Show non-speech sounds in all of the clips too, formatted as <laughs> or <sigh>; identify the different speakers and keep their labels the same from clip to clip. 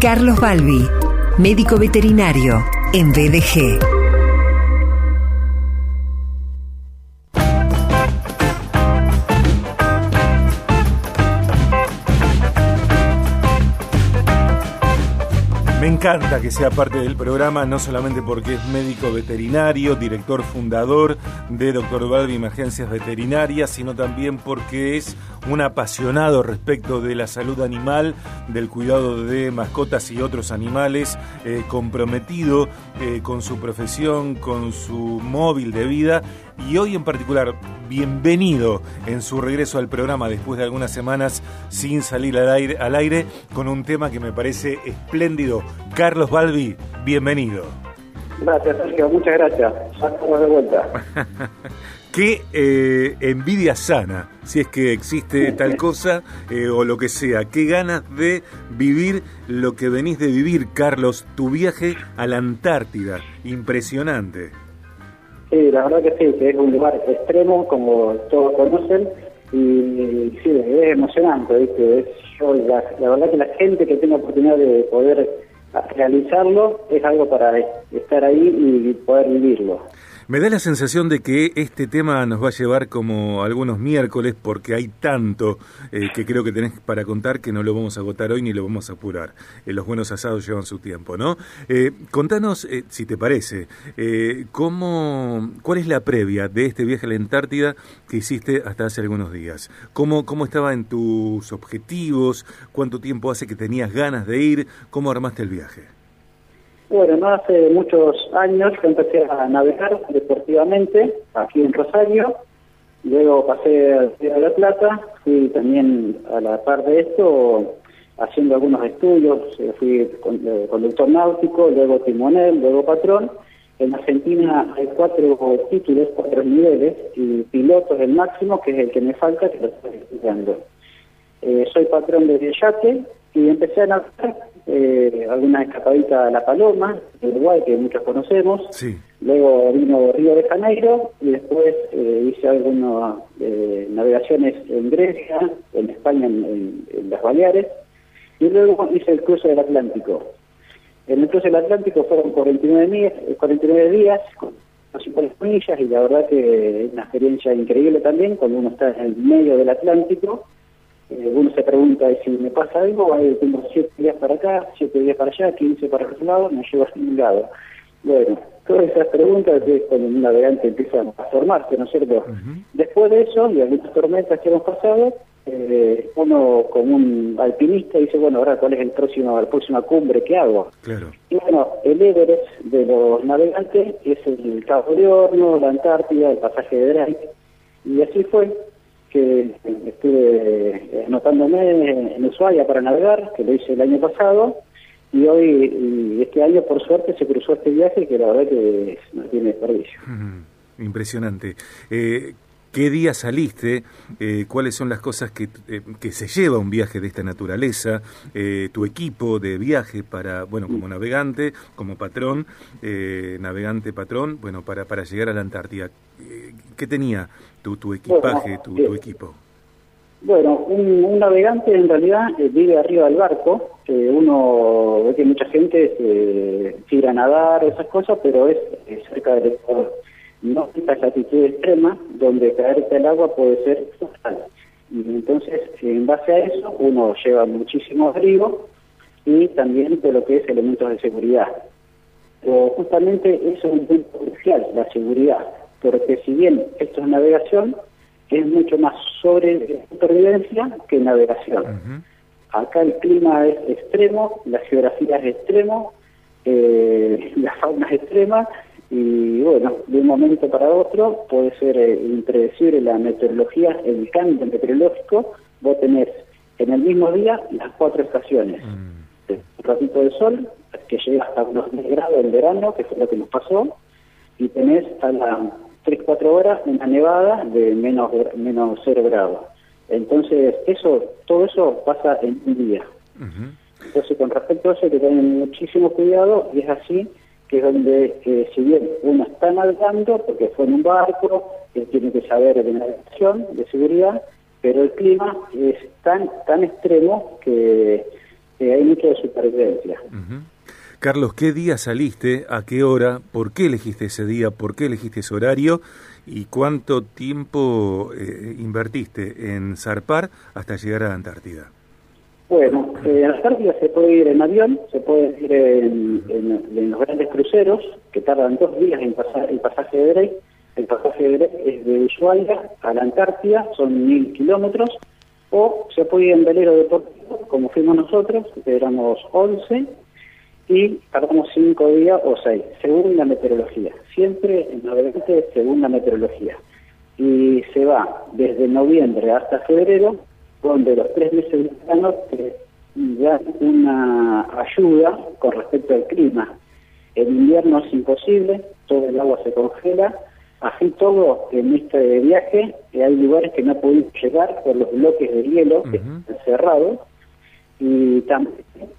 Speaker 1: Carlos Balbi, médico veterinario en BDG.
Speaker 2: Encanta que sea parte del programa, no solamente porque es médico veterinario, director fundador de Dr. Balbi Emergencias Veterinarias, sino también porque es un apasionado respecto de la salud animal, del cuidado de mascotas y otros animales, eh, comprometido eh, con su profesión, con su móvil de vida y hoy en particular, bienvenido en su regreso al programa después de algunas semanas sin salir al aire, al aire con un tema que me parece espléndido. Carlos Balbi, bienvenido.
Speaker 3: Gracias, Sergio, muchas gracias. Estamos de vuelta. <laughs>
Speaker 2: Qué eh, envidia sana, si es que existe tal cosa eh, o lo que sea. Qué ganas de vivir lo que venís de vivir, Carlos, tu viaje a la Antártida. Impresionante.
Speaker 3: Sí, la verdad que sí, que es un lugar extremo, como todos conocen, y, sí, es emocionante, ¿viste? Es, yo, la, verdad que la gente que tiene oportunidad de poder realizarlo es algo para estar ahí y poder vivirlo.
Speaker 2: Me da la sensación de que este tema nos va a llevar como algunos miércoles porque hay tanto eh, que creo que tenés para contar que no lo vamos a agotar hoy ni lo vamos a apurar. Eh, los buenos asados llevan su tiempo, ¿no? Eh, contanos, si te parece, cómo, ¿cuál es la previa de este viaje a la Antártida que hiciste hasta hace algunos días? ¿Cómo, cómo estaba en tus objetivos? ¿Cuánto tiempo hace que tenías ganas de ir? ¿Cómo armaste el viaje?
Speaker 3: Bueno, no hace muchos años que empecé a navegar deportivamente aquí en Rosario, luego pasé a de la Plata, fui también a la par de esto haciendo algunos estudios, eh, fui eh, conductor náutico, luego timonel, luego patrón. En Argentina hay cuatro títulos, cuatro niveles, y pilotos el máximo, que es el que me falta, que lo estoy estudiando. Eh, soy patrón de yate y empecé a navegar eh, alguna escapadita a La Paloma, de Uruguay, que muchos conocemos. Luego vino Río de Janeiro y después eh, hice algunas eh, navegaciones en Grecia, en España, en, las Baleares. Y luego hice el cruce del Atlántico. En el cruce del Atlántico fueron 49, días, 49 días con 50 millas y la verdad que es una experiencia increíble también cuando uno está en el medio del Atlántico eh, uno se pregunta si me pasa algo, ahí tengo siete días para acá, siete días para allá, 15 para otro lado, me llevo a ningún lado. Bueno, todas esas preguntas es cuando un navegante empieza a formarse, ¿no es cierto? Después de eso, y algunas tormentas que hemos pasado, eh, uno como un alpinista dice, bueno, ahora cuál es el próximo, la próxima cumbre que hago.
Speaker 2: Claro.
Speaker 3: Y bueno, el Everest de los navegantes es el Cabo de Horno, la Antártida, el pasaje de Drake, y así fue que estuve anotándome en Ushuaia para navegar, que lo hice el año pasado, y hoy, este año por suerte se cruzó este viaje que la verdad que no tiene desperdicio.
Speaker 2: Impresionante. Eh, ¿Qué día saliste? Eh, ¿Cuáles son las cosas que, eh, que, se lleva un viaje de esta naturaleza? ¿Tu equipo de viaje para, bueno, como navegante, como patrón, navegante patrón, bueno, para, para llegar a la Antártida? ¿Qué tenía tu, tu equipaje, tu, tu, equipo?
Speaker 3: Bueno, un, navegante en realidad eh, vive arriba del barco. uno ve que mucha gente se tira a nadar, esas cosas, pero es, cerca del Ecuador. No esta latitud extrema, donde caerte al agua puede ser fatal. Y entonces, en base a eso, uno lleva muchísimo abrigo y también de lo que es elementos de seguridad. Pero justamente eso es un punto crucial, la seguridad porque si bien esto es navegación, es mucho más sobre supervivencia que navegación. Acá el clima es extremo, la geografía es extremo, eh, <laughs> la fauna es extrema y bueno, de un momento para otro puede ser eh, impredecible la meteorología, el cambio meteorológico, vos tenés en el mismo día las cuatro estaciones. Mm. Un ratito de sol, que llega hasta unos 10 grados en verano, que fue lo que nos pasó, y tenés a las 3-4 horas una nevada de menos, menos 0 grados. Entonces, eso todo eso pasa en un día. Entonces, con respecto a eso hay que tener muchísimo cuidado y es así que es donde, eh, si bien uno está navegando, porque fue en un barco, él tiene que saber de navegación, de seguridad, pero el clima es tan tan extremo que eh, hay mucho de supervivencia.
Speaker 2: Carlos, ¿qué día saliste? ¿A qué hora? ¿Por qué elegiste ese día? ¿Por qué elegiste ese horario? ¿Y cuánto tiempo eh, invertiste en zarpar hasta llegar a la Antártida?
Speaker 3: Bueno, eh, Antártida se puede ir en avión, se puede ir en, los grandes cruceros, que tardan dos días en pasar el pasaje de Drake. El pasaje de Drake es de Ushuaia a la Antártida, son mil kilómetros, o se puede ir en velero deportivo, como fuimos nosotros, que éramos 11, y tardamos cinco días o seis, según la meteorología. Siempre en navegante según la meteorología. Y se va desde noviembre hasta febrero, donde los tres meses de verano dan una ayuda con respecto al clima. El invierno es imposible, todo el agua se congela. Así todo, en este viaje hay lugares que no podemos llegar por los bloques de hielo que están cerrados y también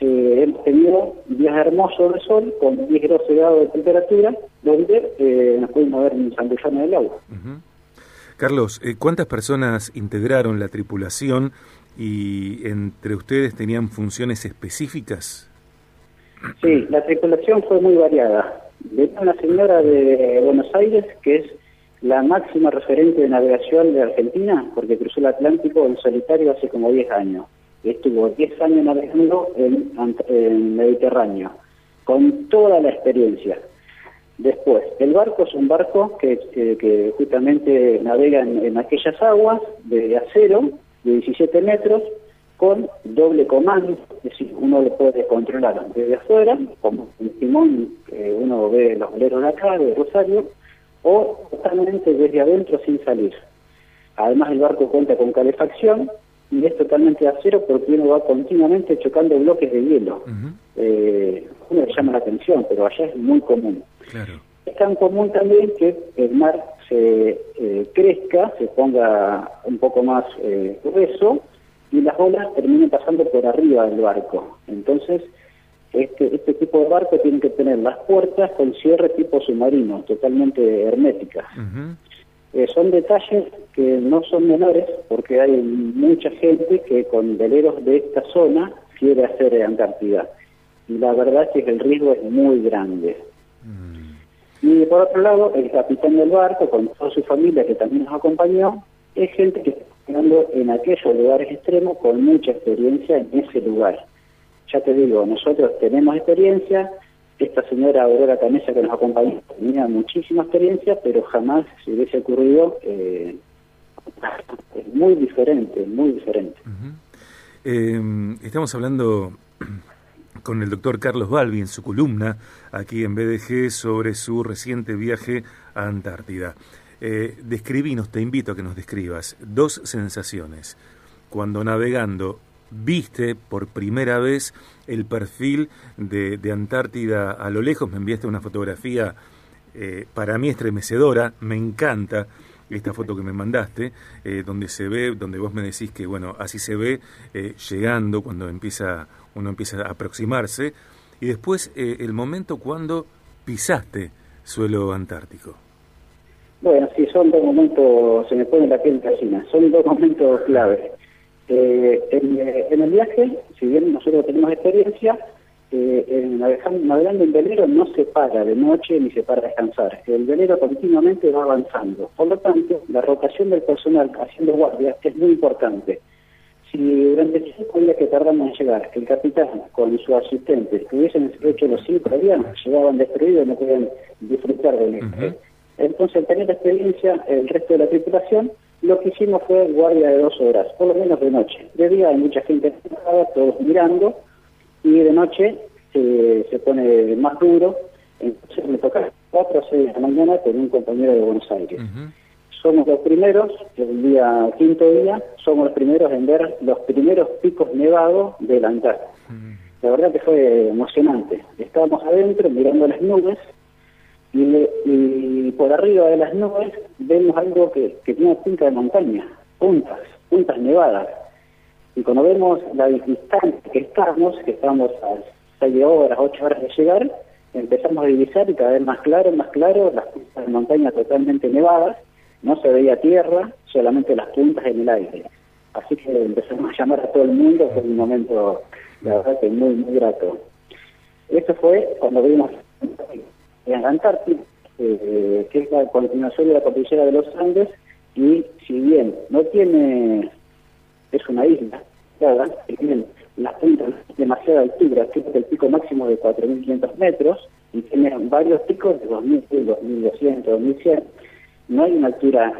Speaker 3: eh, hemos tenido días hermosos de sol con 10 grados de temperatura donde eh, nos pudimos ver en San del agua.
Speaker 2: Carlos, eh, ¿cuántas personas integraron la tripulación y entre ustedes tenían funciones específicas?
Speaker 3: Sí, la tripulación fue muy variada. Venía una señora de Buenos Aires que es la máxima referente de navegación de Argentina porque cruzó el Atlántico en solitario hace como 10 años estuvo 10 años navegando en, en Mediterráneo, con toda la experiencia. Después, el barco es un barco que, que, justamente navega en, aquellas aguas de acero de 17 metros con doble comando, es decir, uno lo puede controlar desde afuera, como un timón que uno ve los veleros de acá, de Rosario, o totalmente desde adentro sin salir. Además el barco cuenta con calefacción y es totalmente de acero porque uno va continuamente chocando bloques de hielo. eh, uno le llama la atención, pero allá es muy común. Es tan común también que el mar se eh, crezca, se ponga un poco más eh, grueso y las olas terminen pasando por arriba del barco. Entonces, este, este tipo de barco tiene que tener las puertas con cierre tipo submarino, totalmente herméticas. Eh, son detalles que no son menores porque hay mucha gente que con veleros de esta zona quiere hacer Antártida. Y la verdad es que el riesgo es muy grande. Y por otro lado, el capitán del barco, con toda su familia que también nos acompañó, es gente que está en aquellos lugares extremos con mucha experiencia en ese lugar. Ya te digo, nosotros tenemos experiencia, esta señora Aurora Canesa que nos acompañó tenía muchísima experiencia, pero jamás se hubiese ocurrido. Eh, es muy diferente, muy diferente.
Speaker 2: Eh, estamos hablando con el doctor Carlos Balbi en su columna aquí en BDG sobre su reciente viaje a Antártida. Eh, describinos, te invito a que nos describas dos sensaciones. Cuando navegando viste por primera vez el perfil de, Antártida a lo lejos, me enviaste una fotografía eh, para mí estremecedora, me encanta esta foto que me mandaste, eh, donde se ve, donde vos me decís que, bueno, así se ve eh, llegando cuando empieza, uno empieza a aproximarse, y después el momento cuando pisaste suelo antártico.
Speaker 3: Bueno, sí, son dos momentos, se me pone la piel casina, son dos momentos clave. Eh, eh, en, el viaje, si bien nosotros tenemos experiencia, eh, navegando en velero no se para de noche ni se para a descansar. El velero continuamente va avanzando. Por lo tanto, la rotación del personal haciendo guardia es muy importante. Si durante cinco días que tardamos en llegar, el capitán con su asistente hubiesen hecho los cinco días, llegaban destruidos y no podían disfrutar del viaje. Entonces, al tener experiencia, el resto de la tripulación lo que hicimos fue guardia de dos horas, por lo menos de noche. De día hay mucha gente todos mirando, y de noche se pone más duro. Entonces me toca cuatro o seis de la mañana con un compañero de Buenos Aires. Somos los primeros, el día quinto día, somos los primeros en ver los primeros picos nevados de la Antártida. La verdad que fue emocionante. Estábamos adentro mirando las nubes y, por arriba de las nubes vemos algo que, que tiene punta de montaña, puntas, puntas nevadas. Y cuando vemos la distancia que estamos, que estamos a 6 horas, 8 horas de llegar, empezamos a divisar y cada vez más claro, más claro, las puntas de montaña totalmente nevadas, no se veía tierra, solamente las puntas en el aire. Así que empezamos a llamar a todo el mundo, fue un momento La verdad que muy, muy grato. Esto fue cuando vimos en la Antártida, eh, que es la continuación de la cordillera de los Andes, y si bien no tiene, una isla, ¿verdad? tiene las puntas demasiada altura, tiene el pico máximo de 4.500 metros, y tiene varios picos de 2.000, 2.200, 2.100. No hay una altura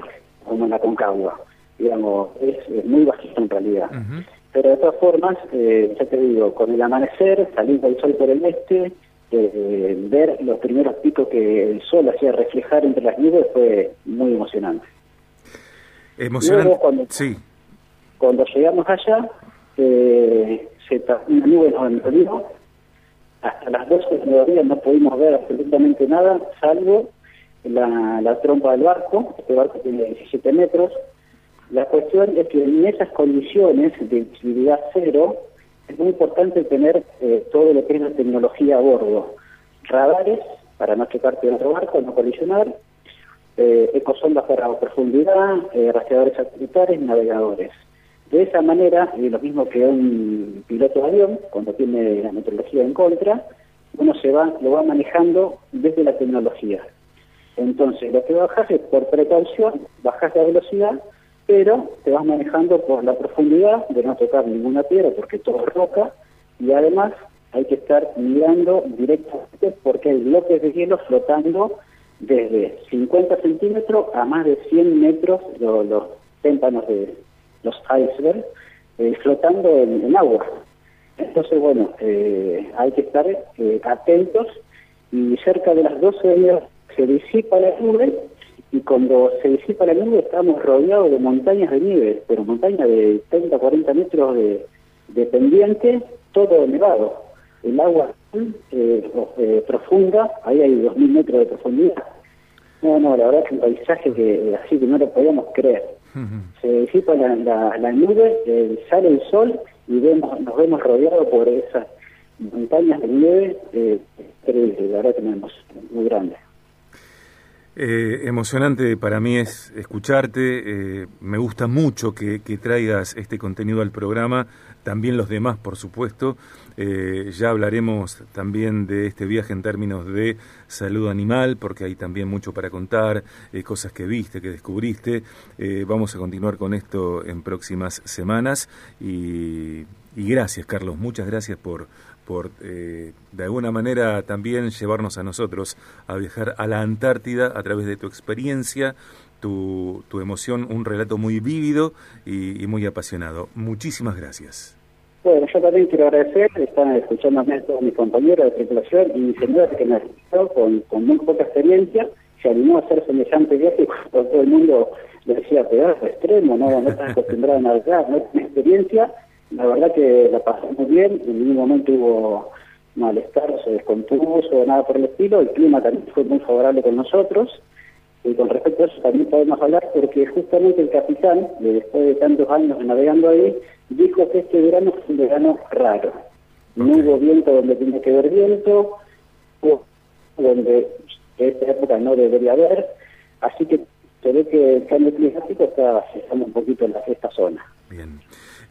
Speaker 3: como en la Concagua, digamos, es, muy bajita en realidad. Pero de todas formas, eh, ya te digo, con el amanecer, saliendo el sol por el este, eh, ver los primeros picos que el sol hacía reflejar entre las nubes fue muy emocionante.
Speaker 2: Emocionante, cuando,
Speaker 3: sí. Cuando llegamos allá, eh, se, una nube nos envolvió, hasta las 12 de no pudimos ver absolutamente nada, salvo la, la trompa del barco, este barco tiene 17 metros, la cuestión es que en esas condiciones de visibilidad cero es muy importante tener eh, todo lo que es la tecnología a bordo. Radares para no chocarte en otro barco, no colisionar, eh, ecosondas para profundidad, eh, rastreadores satelitales, navegadores. De esa manera, lo mismo que un piloto de avión, cuando tiene la meteorología en contra, uno se va, lo va manejando desde la tecnología. Entonces, lo que bajas es por precaución, bajas la velocidad pero te vas manejando por la profundidad de no tocar ninguna piedra porque todo es roca y además hay que estar mirando directamente porque hay bloques de hielo flotando desde 50 centímetros a más de 100 metros los, los témpanos de los icebergs eh, flotando en, agua. Entonces, bueno, eh, hay que estar eh, atentos y cerca de las 12 de se disipa la nube y cuando se disipa la nube estamos rodeados de montañas de nieve, pero montañas de 30, 40 metros de, de pendiente, todo nevado. El agua eh, eh, profunda, ahí hay 2.000 metros de profundidad. No, no, la verdad es un paisaje que así que no lo podíamos creer. Se disipa la, la, nube, eh, sale el sol y vemos, nos vemos rodeados por esas montañas de nieve, eh, la verdad que tenemos muy grande.
Speaker 2: Eh, emocionante para mí es escucharte, eh, me gusta mucho que, traigas este contenido al programa, también los demás por supuesto, eh, ya hablaremos también de este viaje en términos de salud animal, porque hay también mucho para contar, cosas que viste, que descubriste, vamos a continuar con esto en próximas semanas y gracias Carlos, muchas gracias por por eh, de alguna manera también llevarnos a nosotros a viajar a la Antártida a través de tu experiencia, tu, tu emoción, un relato muy vívido y, muy apasionado. Muchísimas gracias.
Speaker 3: Bueno, yo también quiero agradecer, están escuchándome todos mis compañeros de tripulación y mi señora que me asistió con, con muy poca experiencia, se animó a hacer semejante viaje y todo el mundo decía, pedazo extremo, no, no estás acostumbrado a navegar, no tienes experiencia la verdad que la pasé muy bien, en ningún momento hubo malestar, se descompuso, nada por el estilo, el clima también fue muy favorable con nosotros, y con respecto a eso también podemos hablar porque justamente el capitán, después de tantos años navegando ahí, dijo que este verano fue un verano raro. No hubo viento donde tiene que haber viento, donde en esta época no debería haber, así que se ve que el cambio climático está afectando un poquito en esta zona.
Speaker 2: Bien.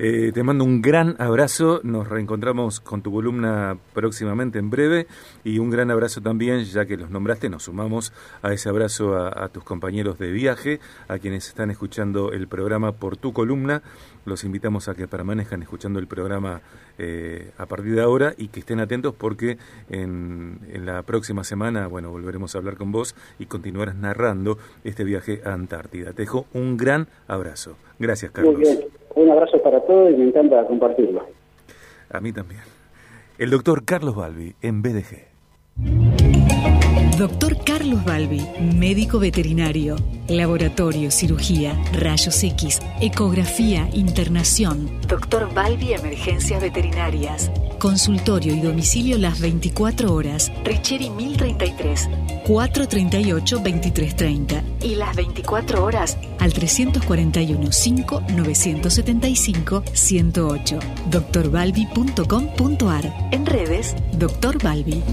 Speaker 2: Eh, te mando un gran abrazo, nos reencontramos con tu columna próximamente en breve y un gran abrazo también, ya que los nombraste, nos sumamos a ese abrazo a, tus compañeros de viaje, a quienes están escuchando el programa por tu columna. Los invitamos a que permanezcan escuchando el programa eh, a partir de ahora y que estén atentos porque en, en la próxima semana, bueno, volveremos a hablar con vos y continuarás narrando este viaje a Antártida. Te dejo un gran abrazo. Gracias, Carlos.
Speaker 3: Un abrazo para todos y me encanta compartirlo.
Speaker 2: A mí también. El doctor Carlos Balbi, en BDG.
Speaker 1: Doctor Carlos Balbi, médico veterinario, laboratorio, cirugía, rayos X, ecografía, internación. Doctor Balbi, emergencias veterinarias. Consultorio y domicilio las 24 horas. Richeri 1033, 438-2330. Y las 24 horas al 341 5 975 108. doctorbalbi.com.ar. En redes, Doctor Balbi.